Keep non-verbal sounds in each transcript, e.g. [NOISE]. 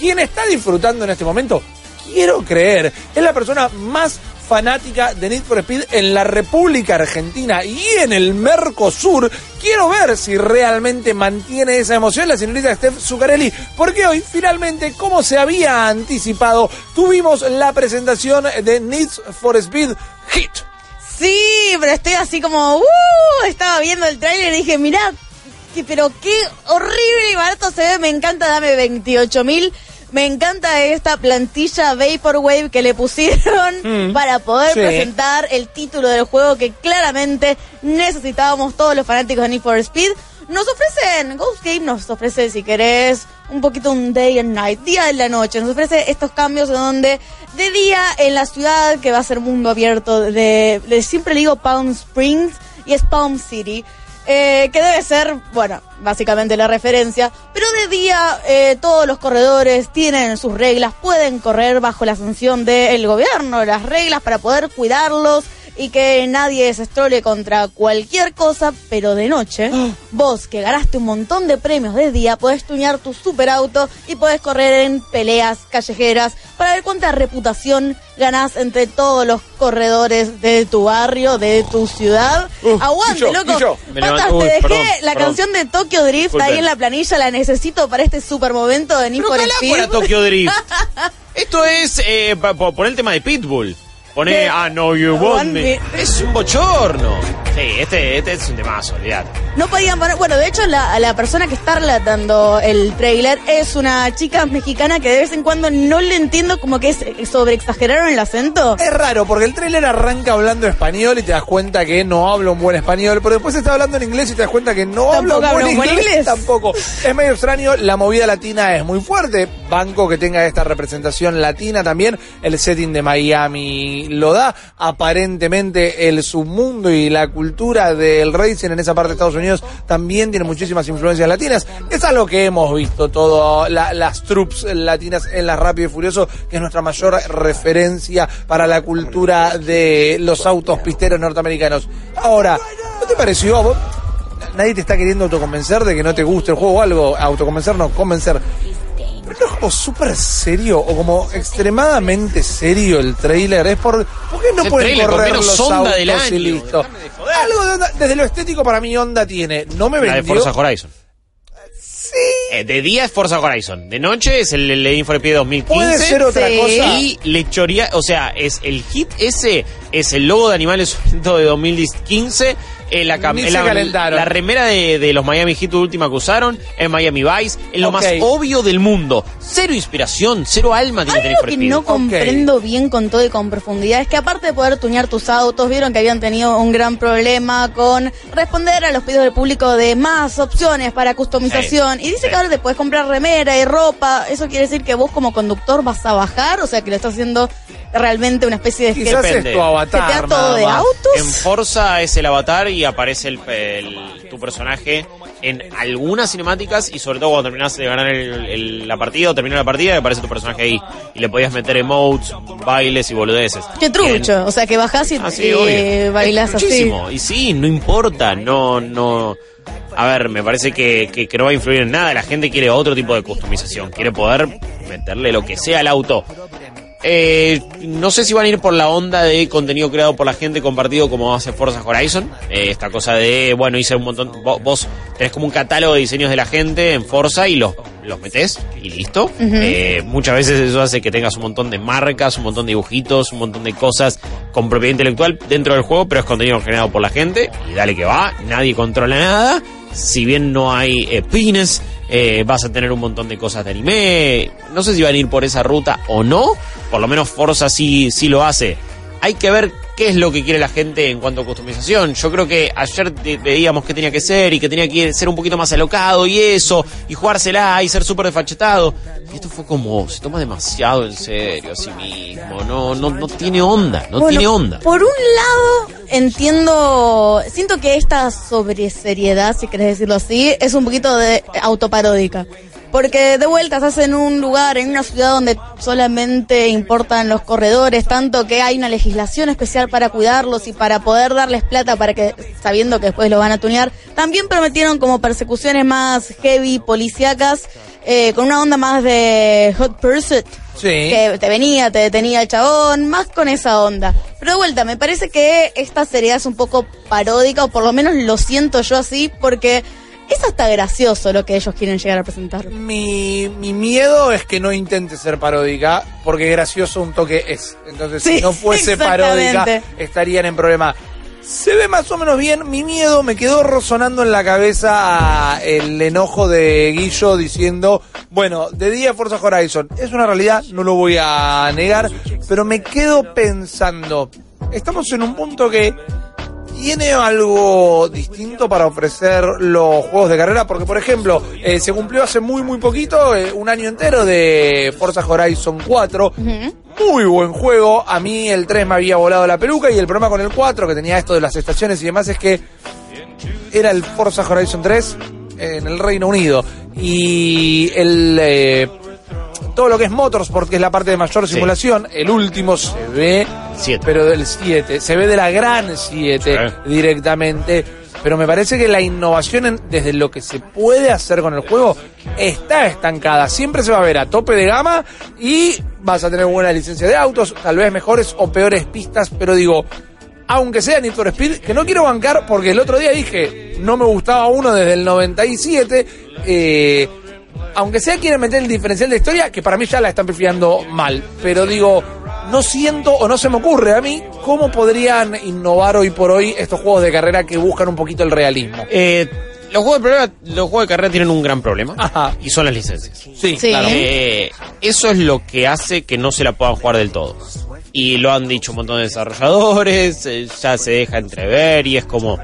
quien está disfrutando en este momento, quiero creer, es la persona más fanática de Need for Speed en la República Argentina y en el Mercosur. Quiero ver si realmente mantiene esa emoción la señorita Steph Zuccarelli, porque hoy finalmente, como se había anticipado, tuvimos la presentación de Need for Speed Hit. Sí, pero estoy así como, uh, estaba viendo el tráiler y dije, mirá, pero qué horrible y barato se ve, me encanta, dame 28 mil. Me encanta esta plantilla Vaporwave que le pusieron [LAUGHS] Mm, para poder sí. presentar el título del juego que claramente necesitábamos todos los fanáticos de Need for Speed. Nos ofrecen, Ghost Game nos ofrece, si querés, un poquito un day and night, día y la noche. Nos ofrece estos cambios en donde de día en la ciudad, que va a ser mundo abierto, de, de- siempre le digo Palm Springs y es Palm City. Eh, que debe ser, bueno, básicamente la referencia, pero de día eh, todos los corredores tienen sus reglas, pueden correr bajo la sanción del gobierno, las reglas para poder cuidarlos y que nadie se estrole contra cualquier cosa, pero de noche, [GASPS] vos que ganaste un montón de premios de día, podés tuñar tu superauto y podés correr en peleas callejeras para ver cuánta reputación ganás entre todos los corredores de tu barrio, de tu ciudad. Uh, Aguante, Guillo, loco. Patas, levanto- uy, te dejé perdón, la perdón. canción de Tokyo Drift Disculpen. ahí en la planilla, la necesito para este super momento de Need for Speed. Tokyo Drift. [LAUGHS] Esto es eh, por el tema de Pitbull. Pone ¿Qué? I know you want Want me. me. Es un bochorno. Sí, este, este es un temazo, olvidate. No podían poner. Bueno, de hecho, la, la persona que está relatando el trailer es una chica mexicana que de vez en cuando no le entiendo como que es sobre exageraron el acento. Es raro porque el tráiler arranca hablando español y te das cuenta que no habla un buen español, pero después está hablando en inglés y te das cuenta que no habla un Tampoco buen habla un buen inglés, inglés. tampoco. Es medio extraño, la movida latina es muy fuerte, banco que tenga esta representación latina también, el setting de Miami lo da, aparentemente el submundo y la cultura del racing en esa parte de Estados Unidos también tiene muchísimas influencias latinas. Es algo que hemos visto todo, la- las troops latinas en la Rápido y Furioso, que es nuestra mayor referencia para la cultura de los autos pisteros norteamericanos. Ahora, ¿no te pareció vos? Nadie te está queriendo autoconvencer de que no te guste el juego o algo, autoconvencer, no, convencer. Pero no es como súper serio o como extremadamente serio el trailer. Es por. ¿Por qué no pueden con correr menos los onda autos del y listo? déjame de joder. Algo de onda- desde lo estético para mí onda tiene. No me La de vendió. Forza Horizon. Eh, de día es Forza Horizon. De noche es el, el for Speed 2015. Puede ser otra Sí. cosa. Y le choría, o sea, es el hit ese, es el logo de Animales de 2015. Eh, la, cam- Ni se la, calentaron. la remera de, de los Miami Heat última que usaron en Miami Vice, es lo más obvio del mundo. Cero inspiración, cero alma tiene Algo que no comprendo bien con todo y con profundidad es que aparte de poder tunear tus autos, vieron que habían tenido un gran problema con responder a los pedidos del público de más opciones para customización. Y dice que ahora te puedes comprar remera y ropa. ¿Eso quiere decir que vos como conductor vas a bajar? O sea, que lo estás haciendo realmente una especie de... Quizás es tu avatar. ¿Que te da todo de autos? En Forza es el avatar y aparece el, el- tu personaje en algunas cinemáticas y sobre todo cuando terminas de ganar el- el- la partida o termina la partida aparece tu personaje ahí y le podías meter emotes, bailes y boludeces. Qué trucho. O sea, que bajás y, Ah, sí, bailás Es así. Y sí, no importa, no, no. A ver, me parece que, que, que no va a influir en nada. La gente quiere otro tipo de customización. Quiere poder meterle lo que sea al auto. Eh, no sé si van a ir por la onda de contenido creado por la gente compartido como hace Forza Horizon. Eh, esta cosa de, bueno, hice un montón. vo- Vos tenés como un catálogo de diseños de la gente en Forza y los, los metés y listo. Eh, muchas veces eso hace que tengas un montón de marcas, un montón de dibujitos, un montón de cosas con propiedad intelectual dentro del juego, pero es contenido generado por la gente. Y dale que va, nadie controla nada. Si bien no hay eh, pines, eh, vas a tener un montón de cosas de anime. No sé si van a ir por esa ruta o no. Por lo menos Forza sí, sí lo hace. Hay que ver qué es lo que quiere la gente en cuanto a customización. Yo creo que ayer te- veíamos que tenía que ser y que tenía que ser un poquito más alocado y eso, y jugársela y ser súper desfachetado. Y esto fue como, se toma demasiado en serio a sí mismo. No, no, no tiene onda, no Bueno, tiene onda. Por un lado, entiendo, siento que esta sobreseriedad, si querés decirlo así, es un poquito de autoparódica. Porque de vuelta estás en un lugar, en una ciudad donde solamente importan los corredores, tanto que hay una legislación especial para cuidarlos y para poder darles plata para que, sabiendo que después lo van a tunear. También prometieron como persecuciones más heavy, policíacas, eh, con una onda más de Hot Pursuit. Sí. Que te venía, te detenía el chabón, más con esa onda. Pero de vuelta, me parece que esta serie es un poco paródica, o por lo menos lo siento yo así, porque es hasta gracioso lo que ellos quieren llegar a presentar. Mi, mi miedo es que no intente ser paródica, porque gracioso un toque es. Entonces, Sí, si no fuese paródica, estarían en problema. Se ve más o menos bien. Mi miedo me quedó resonando en la cabeza el enojo de Guillo diciendo, bueno, de día Forza Horizon es una realidad, no lo voy a negar, pero me quedo pensando, estamos en un punto que ¿Tiene algo distinto para ofrecer los juegos de carrera? Porque, por ejemplo, eh, se cumplió hace muy, muy poquito, eh, un año entero de Forza Horizon 4. Muy buen juego. A mí el 3 me había volado la peluca y el problema con el 4, que tenía esto de las estaciones y demás, es que era el Forza Horizon 3 en el Reino Unido. Y el... eh, todo lo que es Motorsport, que es la parte de mayor Sí. simulación, el último se ve Siete. pero del 7, se ve de la gran 7 Sí. directamente. Pero me parece que la innovación en- desde lo que se puede hacer con el juego está estancada. Siempre se va a ver a tope de gama y vas a tener buena licencia de autos, tal vez mejores o peores pistas, pero digo, aunque sea Need for Speed, que no quiero bancar porque el otro día dije, no me gustaba uno desde el 97, eh, aunque sea quieren meter el diferencial de historia, que para mí ya la están pifiando mal, pero digo, no siento o no se me ocurre a mí cómo podrían innovar hoy por hoy estos juegos de carrera que buscan un poquito el realismo. Eh, los, juegos de problema- los juegos de carrera tienen un gran problema Ajá. y son las licencias. Sí, Sí. claro. Eh, eso es lo que hace que no se la puedan jugar del todo. Y lo han dicho un montón de desarrolladores, eh, ya se deja entrever y es como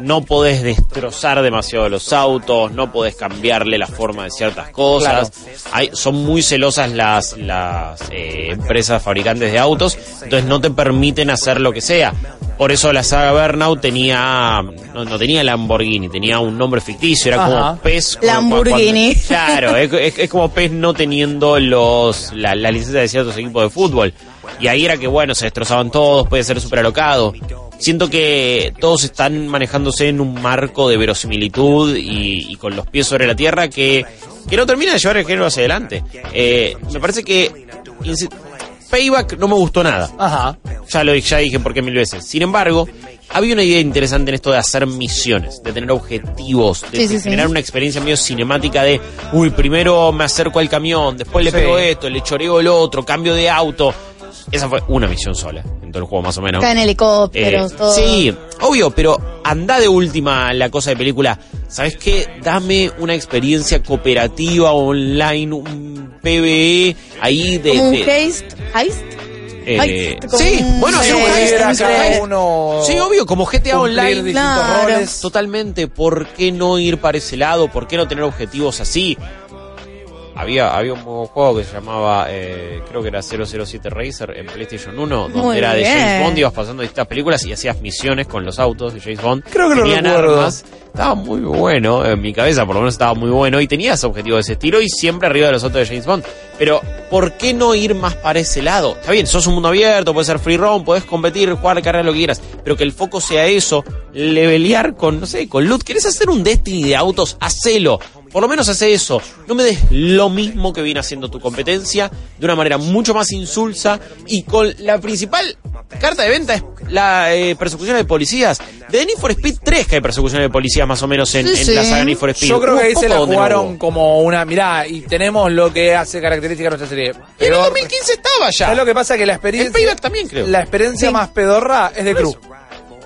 no podés destrozar demasiado los autos, no podés cambiarle la forma de ciertas cosas. Hay, son muy celosas las, las eh, empresas fabricantes de autos, entonces no te permiten hacer lo que sea. Por eso la saga Burnout tenía, no, no tenía Lamborghini, tenía un nombre ficticio, era Ajá. como pez. Lamborghini. cuando- claro, es, es- es como pez no teniendo los la, la licencia de ciertos equipos de fútbol. Y ahí era que, bueno, se destrozaban todos, puede ser súper alocado. Siento que todos están manejándose en un marco de verosimilitud y, y con los pies sobre la tierra que, que no termina de llevar el género hacia adelante. Eh, me parece que Payback no me gustó nada. Ajá. Ya lo ya dije por qué mil veces. Sin embargo, había una idea interesante en esto de hacer misiones, de tener objetivos, de, Sí, sí, de sí. generar una experiencia medio cinemática de, uy, primero me acerco al camión, después le Sí. pego esto, le choreo el otro, cambio de auto. Esa fue una misión sola en todo el juego, más o menos. Caen helicópteros, Eh, todo. Sí, obvio, pero anda de última la cosa de película. ¿Sabes qué? Dame una experiencia cooperativa online, un PvE ahí de. Como un de- heist. ¿Heist? eh, Heist, sí, un- bueno, Sí, sí, un heist uno obvio, como GTA Online. Claro. roles. Totalmente, ¿por qué no ir para ese lado? ¿Por qué no tener objetivos así? Había, había un juego que se llamaba, eh, creo que era 007 Racer en PlayStation 1, donde Muy era de bien. James Bond, ibas pasando distintas películas y hacías misiones con los autos de James Bond. Creo que lo Tenían recuerdo. armas. Estaba muy bueno, en mi cabeza por lo menos estaba muy bueno y tenías objetivos de ese estilo y siempre arriba de los autos de James Bond. Pero, ¿por qué no ir más para ese lado? Está bien, sos un mundo abierto, puede ser free roam, podés competir, jugar, carrera, lo que quieras, pero que el foco sea eso, levelear con, no sé, con loot. ¿Querés hacer un Destiny de autos? Hacelo. Por lo menos hace eso. No me des lo mismo que viene haciendo tu competencia de una manera mucho más insulsa y con la principal carta de venta es la eh, persecución de policías. De Need for Speed 3 que hay persecuciones de policías más o menos en, Sí, en sí. la saga Need for Speed. Yo creo que ahí se la jugaron como una, mirá, y tenemos lo que hace característica de nuestra serie. Y en el Peor- 2015 estaba ya. ¿Sabes lo que pasa? Que la En experiencia... Payback también creo. La experiencia Sí. más pedorra es de Cruz.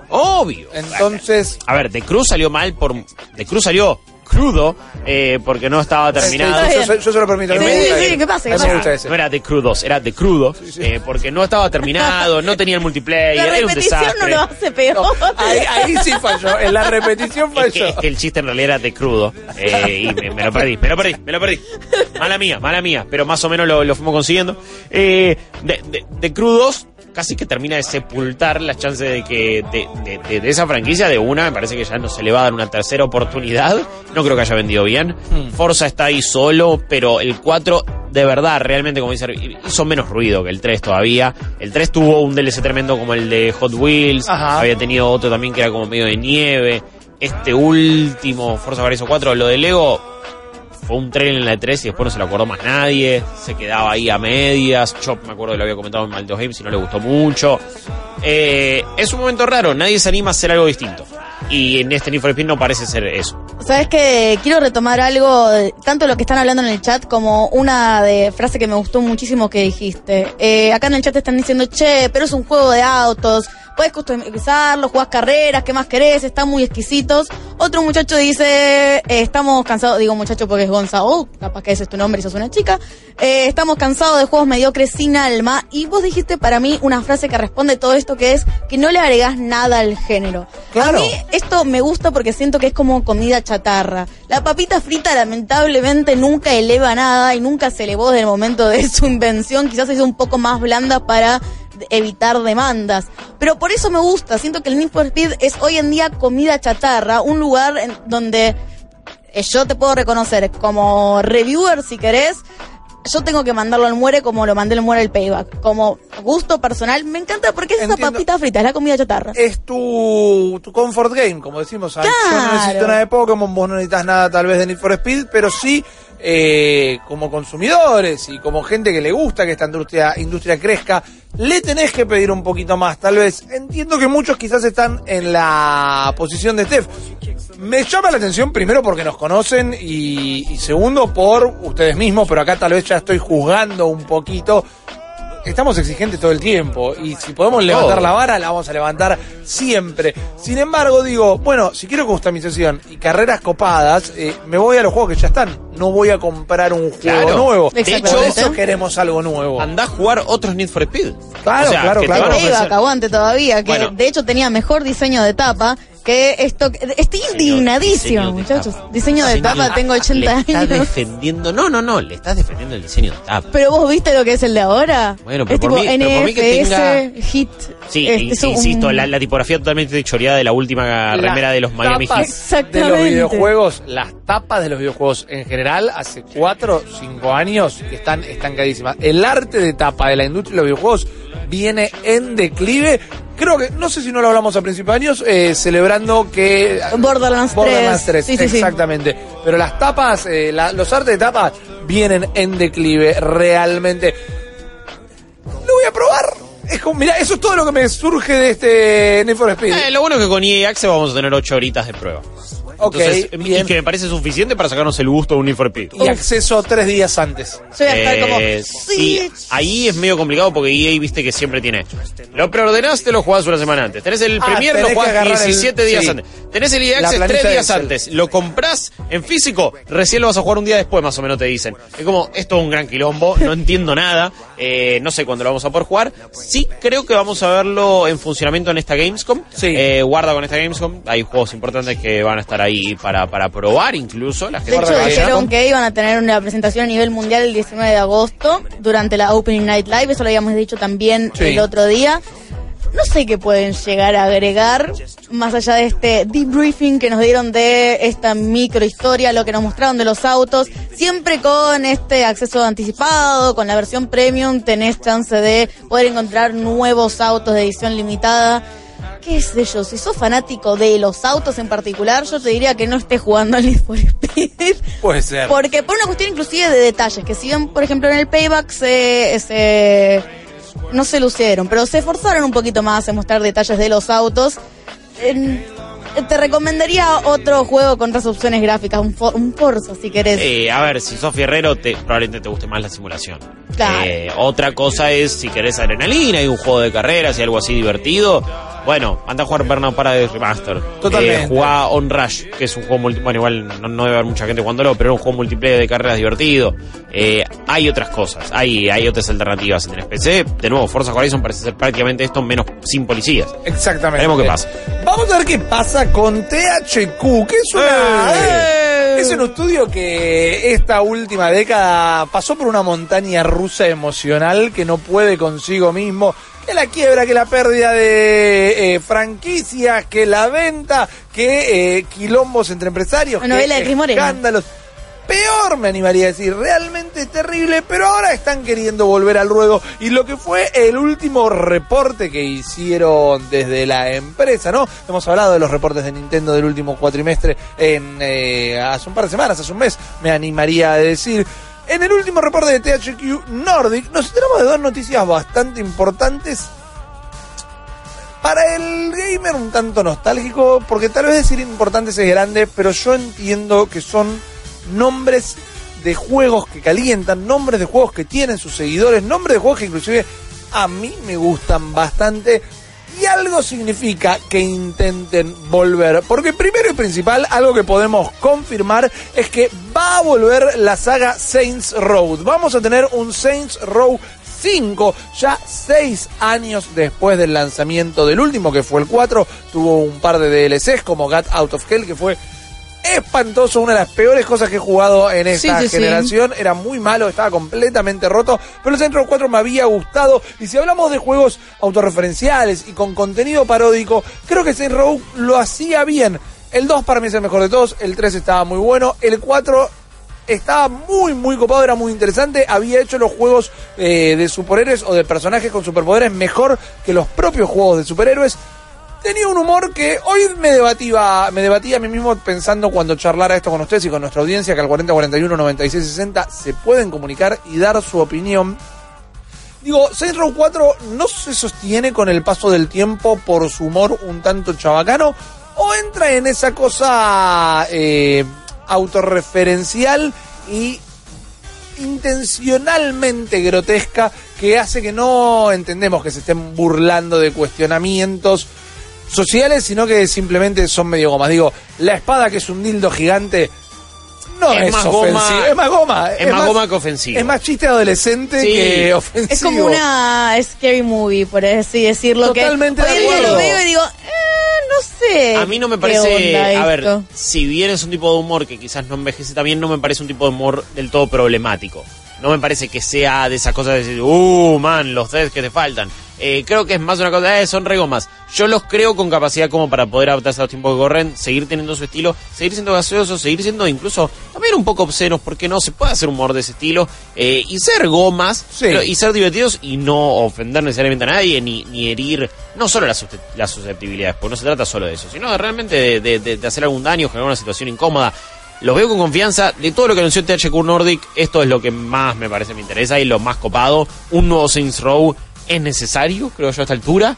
Obvio. Entonces... A ver, The Cruz salió mal por... The Cruz salió crudo eh, porque no estaba terminado. Yo, yo- yo se lo permito. Sí, sí, sí. ¿qué pasa? A mí ¿Qué me pasa? gusta ese. No era de crudos, era de crudo, eh, porque no estaba terminado, no tenía el multiplayer, La era un repetición desastre. no lo hace peor. No, ahí, ahí sí falló. En la repetición Es que, falló. es que el chiste en realidad era de crudo eh, y me, me lo perdí, me lo perdí, me lo perdí. Mala mía, mala mía, pero más o menos lo, lo fuimos consiguiendo. Eh, de, de- de crudos casi que termina de sepultar las chances de que de, de- de- de esa franquicia de una, me parece que ya no se le va a dar una tercera oportunidad. No creo que haya vendido bien. Hmm. Forza está ahí solo, pero el 4 de verdad, realmente, como dice, hizo menos ruido que el 3 todavía. El 3 tuvo un DLC tremendo como el de Hot Wheels, Ajá. había tenido otro también que era como medio de nieve. Este último, Forza Horizon 4, lo de Lego, fue un tren en la E3 y después no se lo acordó más nadie. Se quedaba ahí a medias. Chop, me acuerdo que lo había comentado en Malditos Games y no le gustó mucho. Eh, es un momento raro, nadie se anima a hacer algo distinto. Y en este Need for Speed no parece ser eso. Sabes que quiero retomar algo, de- tanto lo que están hablando en el chat como una de frase que me gustó muchísimo que dijiste. Eh, acá en el chat están diciendo, che, pero es un juego de autos, puedes customizarlo, jugás carreras, ¿qué más querés? Están muy exquisitos. Otro muchacho dice, eh, estamos cansados, digo muchacho porque es Gonza, oh, capaz que ese es tu nombre y sos una chica. Eh, estamos cansados de juegos mediocres sin alma. Y vos dijiste para mí una frase que responde todo esto que es que no le agregás nada al género. Claro. A mí esto me gusta porque siento que es como comida chatarra. La papita frita lamentablemente nunca eleva nada y nunca se elevó desde el momento de su invención. Quizás hizo un poco más blanda para evitar demandas. Pero por eso me gusta. Siento que el Need for Speed es hoy en día comida chatarra. Un lugar en donde eh, yo te puedo reconocer como reviewer si querés. Yo tengo que mandarlo al muere como lo mandé al muere el payback. Como gusto personal, me encanta porque es esa papita frita, es la comida chatarra. Es tu, tu comfort game, como decimos. ¿sabes? Yo no Claro. necesito nada de Pokémon, vos no necesitas nada tal vez de Need for Speed, pero sí eh, como consumidores y como gente que le gusta que esta industria, industria crezca, le tenés que pedir un poquito más, tal vez. Entiendo que muchos quizás están en la posición de Steph. Me llama la atención primero porque nos conocen y, y segundo por ustedes mismos, pero acá tal vez ya estoy juzgando un poquito. Estamos exigentes todo el tiempo y si podemos levantar Todo. la vara la vamos a levantar siempre. Sin embargo, digo, bueno, si quiero customización y carreras copadas, eh, me voy a los juegos que ya están. No voy a comprar un juego Claro. nuevo. De hecho, Por eso queremos algo nuevo. Andá a jugar otros Need for Speed. Claro, claro, que te claro. van a aguante todavía, que Bueno. de hecho tenía mejor diseño de tapa que esto. Estoy de muchachos. tapa. Diseño de tapa, tengo 80 le Estás años. defendiendo. No, no, no, le estás defendiendo el diseño de tapa. Pero vos viste lo que es el de ahora. Bueno, pero es por tipo mí- pero por mí que tenga- hit. Sí, este, in- es un- insisto, la, la tipografía totalmente choreada de la última remera de los Miami Heat. de los videojuegos, las tapas de los videojuegos en general, hace 4 o 5 años que están estancadísimas. El arte de tapa de la industria de los videojuegos viene en declive. Creo que, no sé si no lo hablamos a principios de años, eh, celebrando que... Borderlands 3. Borderlands 3, Sí, sí, sí. exactamente. Pero las tapas, eh, la- los artes de tapas vienen en declive realmente. Lo voy a probar. Es como, mira, eso es todo lo que me surge de este Need for Speed. Eh, lo bueno es que con EA Access vamos a tener 8 horitas de prueba. Ok, Entonces, y bien. que me parece suficiente para sacarnos el gusto de un Speed. Y acceso tres días antes. A estar como. Eh, Sí. sí, ahí es medio complicado porque EA viste que siempre tiene. Lo preordenaste, lo jugás una semana antes. Tenés el Ah, Premier, lo jugás agarrar el- 17 días sí. antes. Tenés el EA Access planilla 3 de días antes. Lo comprás en físico, recién lo vas a jugar un día después, más o menos te dicen. Es como, esto es un gran quilombo, no entiendo nada. eh, no sé cuándo lo vamos a poder jugar. Sí, creo que vamos a verlo en funcionamiento en esta Gamescom. Sí. Eh, guarda con esta Gamescom. Hay juegos importantes que van a estar ahí para, para probar incluso. La gente De hecho, dijeron que iban a tener una presentación a nivel mundial el 19 de agosto durante la Opening Night Live. Eso lo habíamos dicho también Sí. el otro día. No sé qué pueden llegar a agregar más allá de este debriefing que nos dieron de esta microhistoria, lo que nos mostraron de los autos. Siempre con este acceso anticipado, con la versión premium, tenés chance de poder encontrar nuevos autos de edición limitada. ¿Qué sé yo? Si sos fanático de los autos en particular, yo te diría que no estés jugando al Need for Speed. [LAUGHS] Puede ser. Porque por una cuestión inclusive de detalles, que si bien, por ejemplo, en el Payback se, se- no se lucieron, pero se esforzaron un poquito más en mostrar detalles de los autos. En- te recomendaría otro juego con otras opciones gráficas, un, For- un Forza si querés. Eh, a ver, si sos fierrero, te, probablemente te guste más la simulación. Claro. Eh, otra cosa es si querés adrenalina y un juego de carreras y algo así divertido. Bueno, anda a jugar Burnout Paradise Remaster. Totalmente. Eh, jugá On Rush, que es un juego multi... Bueno, igual no, no debe haber mucha gente jugándolo, pero es un juego multiplayer de carreras divertido. Eh, hay otras cosas, hay, hay otras alternativas si tenés PC. De nuevo, Forza Horizon parece ser prácticamente esto menos sin policías. Exactamente. Veremos qué pasa. Vamos a ver qué pasa con THQ, que es una... ¡Eh! Es un estudio que esta última década pasó por una montaña rusa emocional que no puede consigo mismo. Que la quiebra, que la pérdida de eh, franquicias, que la venta, que eh, quilombos entre empresarios, Una novela que de Cris Morena. escándalos. Peor me animaría a decir, realmente terrible, pero ahora están queriendo volver al ruedo. Y lo que fue el último reporte que hicieron desde la empresa, ¿no? Hemos hablado de los reportes de Nintendo del último cuatrimestre en eh, hace un par de semanas, hace un mes, me animaría a decir. En el último reporte de THQ Nordic nos enteramos de dos noticias bastante importantes para el gamer un tanto nostálgico, porque tal vez decir importantes es grande, pero yo entiendo que son nombres de juegos que calientan, nombres de juegos que tienen sus seguidores, nombres de juegos que inclusive a mí me gustan bastante. Y algo significa que intenten volver. Porque primero y principal, algo que podemos confirmar es que va a volver la saga Saints Row. Vamos a tener un Saints Row 5, ya 6 años después del lanzamiento del último, que fue el 4. Tuvo un par de DLCs como Got Out of Hell, que fue espantoso, una de las peores cosas que he jugado en esta Sí, sí, sí. generación. Era muy malo, estaba completamente roto, pero el Row 4 me había gustado. Y si hablamos de juegos autorreferenciales y con contenido paródico, creo que Saints Row lo hacía bien. El 2 para mí es el mejor de todos, el 3 estaba muy bueno, el 4 estaba muy, muy copado, era muy interesante. Había hecho los juegos eh, de superhéroes o de personajes con superpoderes mejor que los propios juegos de superhéroes. Tenía un humor que hoy me debatía, me debatía a mí mismo pensando cuando charlara esto con ustedes y con nuestra audiencia que al 4041 9660 se pueden comunicar y dar su opinión. Digo, Saints Row 4 no se sostiene con el paso del tiempo por su humor un tanto chabacano o entra en esa cosa eh, autorreferencial y intencionalmente grotesca que hace que no entendemos que se estén burlando de cuestionamientos sociales, sino que simplemente son medio gomas. Digo, la espada que es un dildo gigante no es, Es más ofensivo. goma- es más goma. es más goma que ofensivo. Es más chiste adolescente Sí. que ofensivo. Es como una scary movie, por así decirlo. Totalmente que de acuerdo. lo veo y digo, eh, no sé. A mí no me parece, a ver, esto. si bien es un tipo de humor que quizás no envejece también, no me parece un tipo de humor del todo problemático. No me parece que sea de esas cosas de decir, uh, man, los deaths que te faltan. Eh, creo que es más una cosa, eh, son regomas. Yo los creo con capacidad como para poder adaptarse a los tiempos que corren, seguir teniendo su estilo, seguir siendo gaseosos, seguir siendo incluso también un poco obscenos, porque no se puede hacer humor de ese estilo, eh, y ser gomas, Sí. pero- y ser divertidos y no ofender necesariamente a nadie, ni, ni herir, no solo las, las susceptibilidades, porque no se trata solo de eso, sino de realmente de, de- de- de hacer algún daño, generar una situación incómoda. Los veo con confianza. De todo lo que anunció THQ Nordic, esto es lo que más me parece me interesa y lo más copado. Un nuevo Saints Row es necesario, creo yo, a esta altura.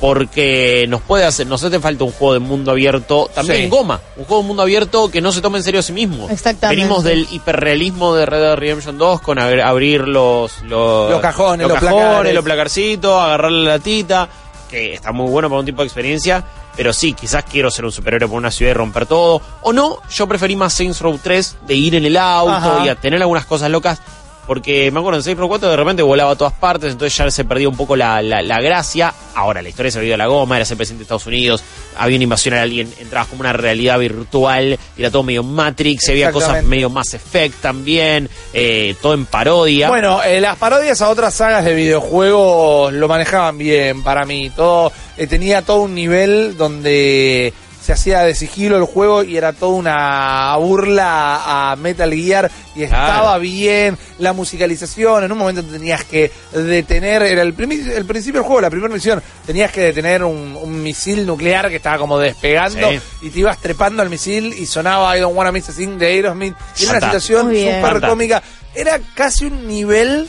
Porque nos puede hacer, nos hace falta un juego de mundo abierto, también Sí. en goma, un juego de mundo abierto que no se tome en serio a sí mismo. Exactamente. Venimos del hiperrealismo de Red Dead Redemption 2 con abrir, abrir los, los, Los cajones, los cajones, placares. los placarcitos, agarrar la latita, que está muy bueno para un tipo de experiencia. Pero sí, quizás quiero ser un superhéroe por una ciudad y romper todo. O no, yo preferí más Saints Row 3 de ir en el auto Ajá. y a tener algunas cosas locas. Porque me acuerdo en Saints Row 4 de repente volaba a todas partes, entonces ya se perdía un poco la, la, la gracia. Ahora, la historia se había ido a la goma, era ser presidente de Estados Unidos, había una invasión alien, entrabas como una realidad virtual, era todo medio Matrix, había cosas medio Mass Effect también, eh, todo en parodia. Bueno, eh, las parodias a otras sagas de videojuegos lo manejaban bien para mí. Todo eh, tenía todo un nivel donde se hacía de sigilo el juego y era toda una burla a Metal Gear y estaba Claro. bien la musicalización. En un momento tenías que detener, era el, primi- el principio del juego, la primera misión, tenías que detener un, un misil nuclear que estaba como despegando Sí. y te ibas trepando al misil y sonaba I Don't Wanna Miss a Thing de Aerosmith. Y era una situación súper cómica. Era casi un nivel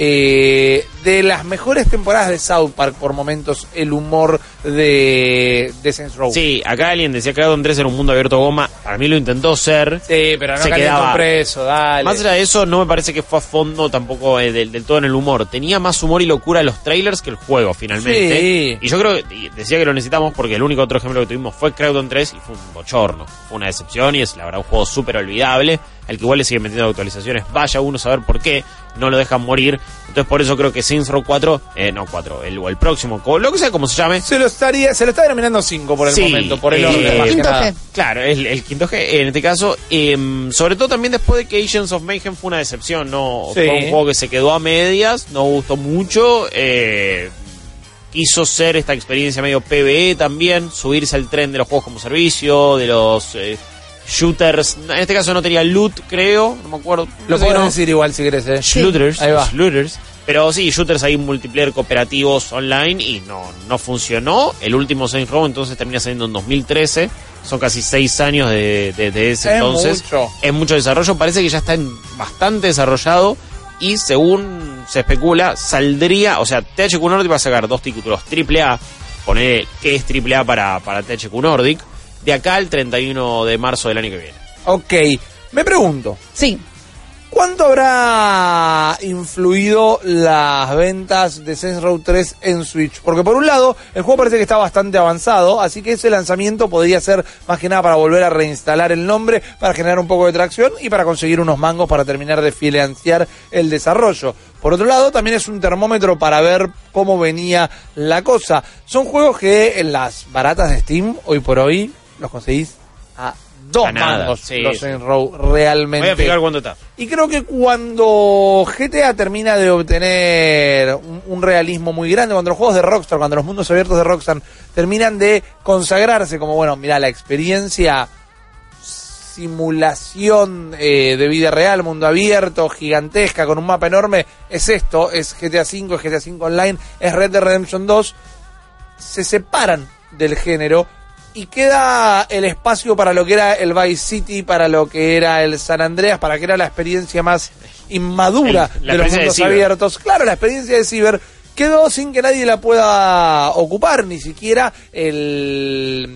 eh, de las mejores temporadas de South Park por momentos el humor de, de Saints Row. Sí, acá alguien decía que Dragon 3 era un mundo abierto goma. Para mí lo intentó ser. Sí, pero no Se quedaba- preso, dale. Más allá de eso, no me parece que fue a fondo tampoco eh, del, del todo en el humor. Tenía más humor y locura los trailers que el juego, finalmente. Sí. Y yo creo que decía que lo necesitamos porque el único otro ejemplo que tuvimos fue Crowdon 3 y fue un bochorno. Fue una decepción y es la verdad un juego súper olvidable. Al que igual le siguen metiendo actualizaciones. Vaya uno a saber por qué. No lo dejan morir. Entonces por eso creo que Saints Row 4, eh, no 4, el, o el próximo, lo que sea como se llame. Se lo estaría, se lo está denominando 5 por el Sí, momento, por el eh, orden más que Quinto nada. G. Claro, el, el quinto G en este caso. em, sobre todo también después de que Agents of Mayhem fue una decepción, ¿no? Sí. Fue un juego que se quedó a medias, no gustó mucho. eh, quiso ser esta experiencia medio PvE también, subirse al tren de los juegos como servicio, de los eh, shooters. En este caso no tenía loot, creo, no me acuerdo. Lo No sé, no. decir igual si querés, eh. Shooters, Ahí va. shooters. Pero sí, shooters ahí multiplayer cooperativos online y no, no funcionó. El último Saints Row entonces termina saliendo en 2013. Son casi seis años de, de- de ese Es entonces. mucho. Es mucho desarrollo. Parece que ya está en bastante desarrollado. Y según se especula, saldría. O sea, THQ Nordic va a sacar dos títulos AAA. Poner qué es AAA para, para THQ Nordic. De acá al 31 de marzo del año que viene. Ok, me pregunto, Sí. ¿cuánto habrá influido las ventas de Saints Row 3 en Switch? Porque por un lado, el juego parece que está bastante avanzado, así que ese lanzamiento podría ser más que nada para volver a reinstalar el nombre, para generar un poco de tracción y para conseguir unos mangos para terminar de financiar el desarrollo. Por otro lado, también es un termómetro para ver cómo venía la cosa. Son juegos que en las baratas de Steam, hoy por hoy, los conseguís a dos A nada, mangos sí, los. Saints Row realmente. Voy a fijar cuánto está. Y creo que cuando GTA termina de obtener un, un realismo muy grande, cuando los juegos de Rockstar, cuando los mundos abiertos de Rockstar terminan de consagrarse como, bueno, mira, la experiencia simulación eh, de vida real, mundo abierto, gigantesca, con un mapa enorme, es esto, es GTA V, es GTA V Online, es Red Dead Redemption 2, se separan del género y queda el espacio para lo que era el Vice City, para lo que era el San Andreas, para que era la experiencia más inmadura El- de los de mundos abiertos. Claro, la experiencia de Ciber quedó sin que nadie la pueda ocupar, ni siquiera el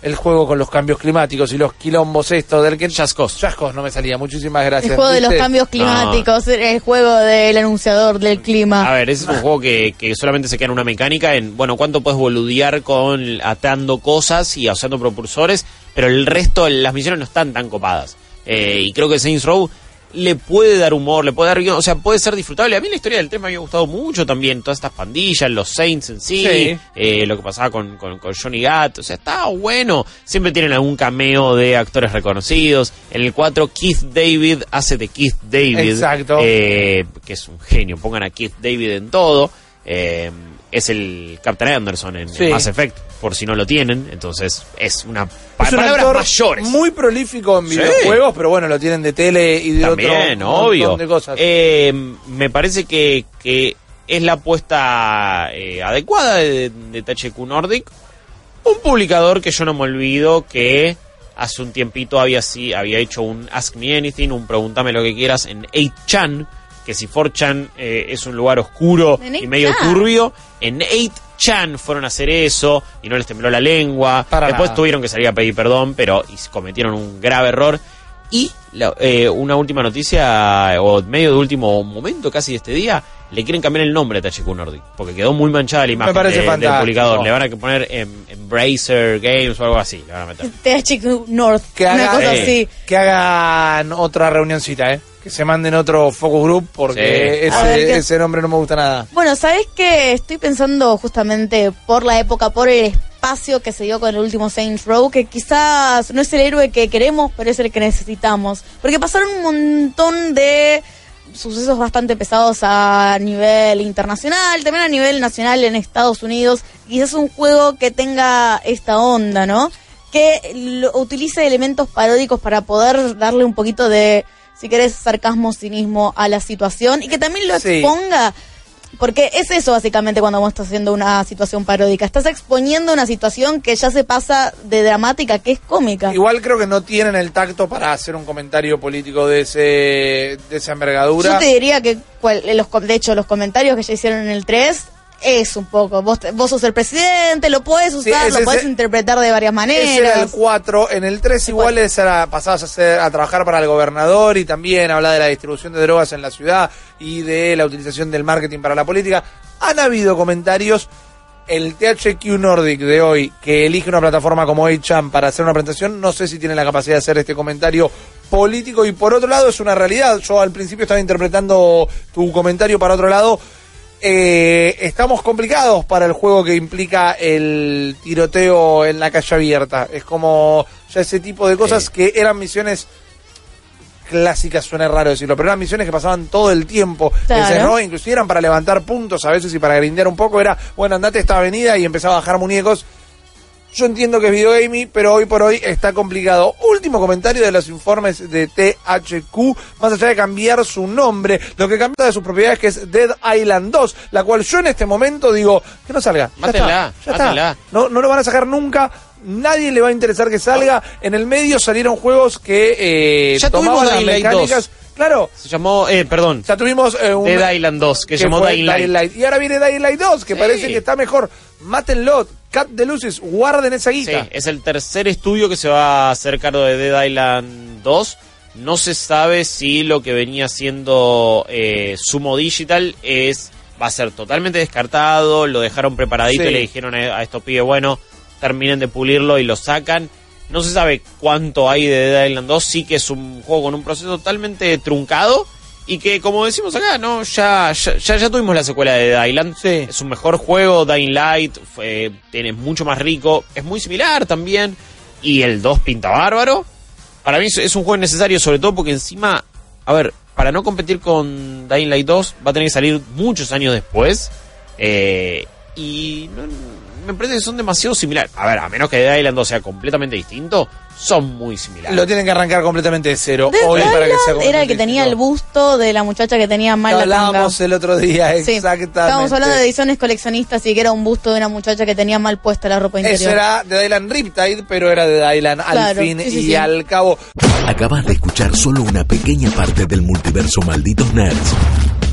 el juego con los cambios climáticos y los quilombos estos del que Chascos. Chascos no me salía. Muchísimas gracias. El juego de los cambios climáticos, el juego del anunciador del clima. A ver, ese es un juego que, que solamente se queda en una mecánica en, bueno, cuánto puedes boludear con atando cosas y usando propulsores, pero el resto, las misiones no están tan copadas. Eh, y creo que Saints Row le puede dar humor, le puede dar guion, o sea, puede ser disfrutable. A mí la historia del 3 me había gustado mucho también, todas estas pandillas, los Saints en sí, Sí. eh, lo que pasaba con, con, con Johnny Gat, o sea, está bueno. Siempre tienen algún cameo de actores reconocidos. En el 4, Keith David hace de Keith David. Exacto. Eh, que es un genio. Pongan a Keith David en todo. Eh, es el Captain Anderson en, en Sí. Mass Effect, por si no lo tienen. Entonces, es una pa- Es palabras mayores. muy prolífico en Sí. videojuegos, pero bueno, lo tienen de tele y de También, otro montón obvio. de cosas. Eh, me parece que, que es la apuesta eh, adecuada de, de THQ Nordic. Un publicador que yo no me olvido que hace un tiempito había, sí, había hecho un Ask Me Anything, un Pregúntame lo que quieras en 8chan, que si 4chan eh, es un lugar oscuro y medio 8chan. turbio, en 8chan fueron a hacer eso y no les tembló la lengua. Para Después nada. tuvieron que salir a pedir perdón, pero y cometieron un grave error. Y la- eh, una última noticia, o medio de último momento casi de este día, le quieren cambiar el nombre a THQ Nordic, porque quedó muy manchada la imagen de- del publicador. Le van a poner em, Embracer Games o algo así, le van a meter. [LAUGHS] THQ North, que, una hagan, cosa eh, así. que hagan otra reunioncita, ¿eh? Que se manden otro focus group porque Sí. A ver, ese, nombre no me gusta nada. Bueno, ¿sabes qué? Estoy pensando justamente por la época, por el espacio que se dio con el último Saints Row, que quizás no es el héroe que queremos, pero es el que necesitamos. Porque pasaron un montón de sucesos bastante pesados a nivel internacional, también a nivel nacional en Estados Unidos. Quizás un juego que tenga esta onda, ¿no? Que lo- utilice elementos paródicos para poder darle un poquito de, si querés, sarcasmo, cinismo a la situación y que también lo Sí. exponga porque es eso básicamente cuando vos estás haciendo una situación paródica. Estás exponiendo una situación que ya se pasa de dramática, que es cómica. Igual creo que no tienen el tacto para hacer un comentario político de ese de esa envergadura. Yo te diría que, cual- los, de hecho, los comentarios que ya hicieron en el 3 es un poco. Vos, te- vos sos el presidente, lo puedes usar, ese- lo puedes interpretar de varias Ese era el maneras. 4. En el 3 igual cuatro. es era- pasabas a, hacer, a trabajar para el gobernador y también habla de la distribución de drogas en la ciudad y de la utilización del marketing para la política. Han habido comentarios. El THQ Nordic de hoy, que elige una plataforma como 8chan para hacer una presentación, no sé si tiene la capacidad de hacer este comentario político y por otro lado es una realidad. Yo al principio estaba interpretando tu comentario para otro lado. Eh, estamos complicados para el juego que implica el tiroteo en la calle abierta. Es como ya ese tipo de cosas Sí. que eran misiones clásicas, suena raro decirlo, pero eran misiones que pasaban todo el tiempo. Claro. Ese, ¿no? Inclusive eran para levantar puntos a veces y para grindear un poco. Era, bueno, andate a esta avenida y empezaba a bajar muñecos. Yo entiendo que es videogaming, pero hoy por hoy está complicado. Último comentario de los informes de THQ, más allá de cambiar su nombre, lo que cambia de sus propiedades que es Dead Island 2, la cual yo en este momento digo, que no salga. Ya Mátenla, está, ya está. No, no lo van a sacar nunca. Nadie le va a interesar que salga. En el medio salieron juegos que eh, Ya tomaban tuvimos las mecánicas. Claro, Se llamó, eh, perdón, ya tuvimos eh, un, Dead Island 2, que se llamó Light. Y ahora viene Light 2, que Sí. parece que está mejor. Mátenlo, Cat de Luces, guarden esa Sí, guita. es el tercer estudio que se va a hacer cargo de Dead Island 2. No se sabe si lo que venía siendo eh, Sumo Digital es va a ser totalmente descartado. Lo dejaron preparadito Sí. y le dijeron a, a estos pibes, bueno, terminen de pulirlo y lo sacan. No se sabe cuánto hay de Dead Island 2. Sí que es un juego con un proceso totalmente truncado. Y que, como decimos acá, no ya, ya, ya, ya tuvimos la secuela de Island. Sí. Es un mejor juego, Dying Light, fue, tiene mucho más rico, es muy similar también. Y el 2 pinta bárbaro. Para mí es- es un juego necesario, sobre todo porque encima, a ver, para no competir con Dying Light 2 va a tener que salir muchos años después. Eh, y no- me parece que son demasiado similares. A ver, a menos que Dead Island 2 sea completamente distinto, son muy similares. Lo tienen que arrancar completamente de cero. Dead hoy para que sea era el que tenía el busto de la muchacha que tenía mal la tanga. Hablábamos el otro día, Sí. exactamente. Estábamos hablando de ediciones coleccionistas y que era un busto de una muchacha que tenía mal puesta la ropa interior. Eso era de Island Riptide, pero era de Island al Claro, fin sí, sí, y sí. al cabo. Acabas de escuchar solo una pequeña parte del multiverso Malditos Nerds.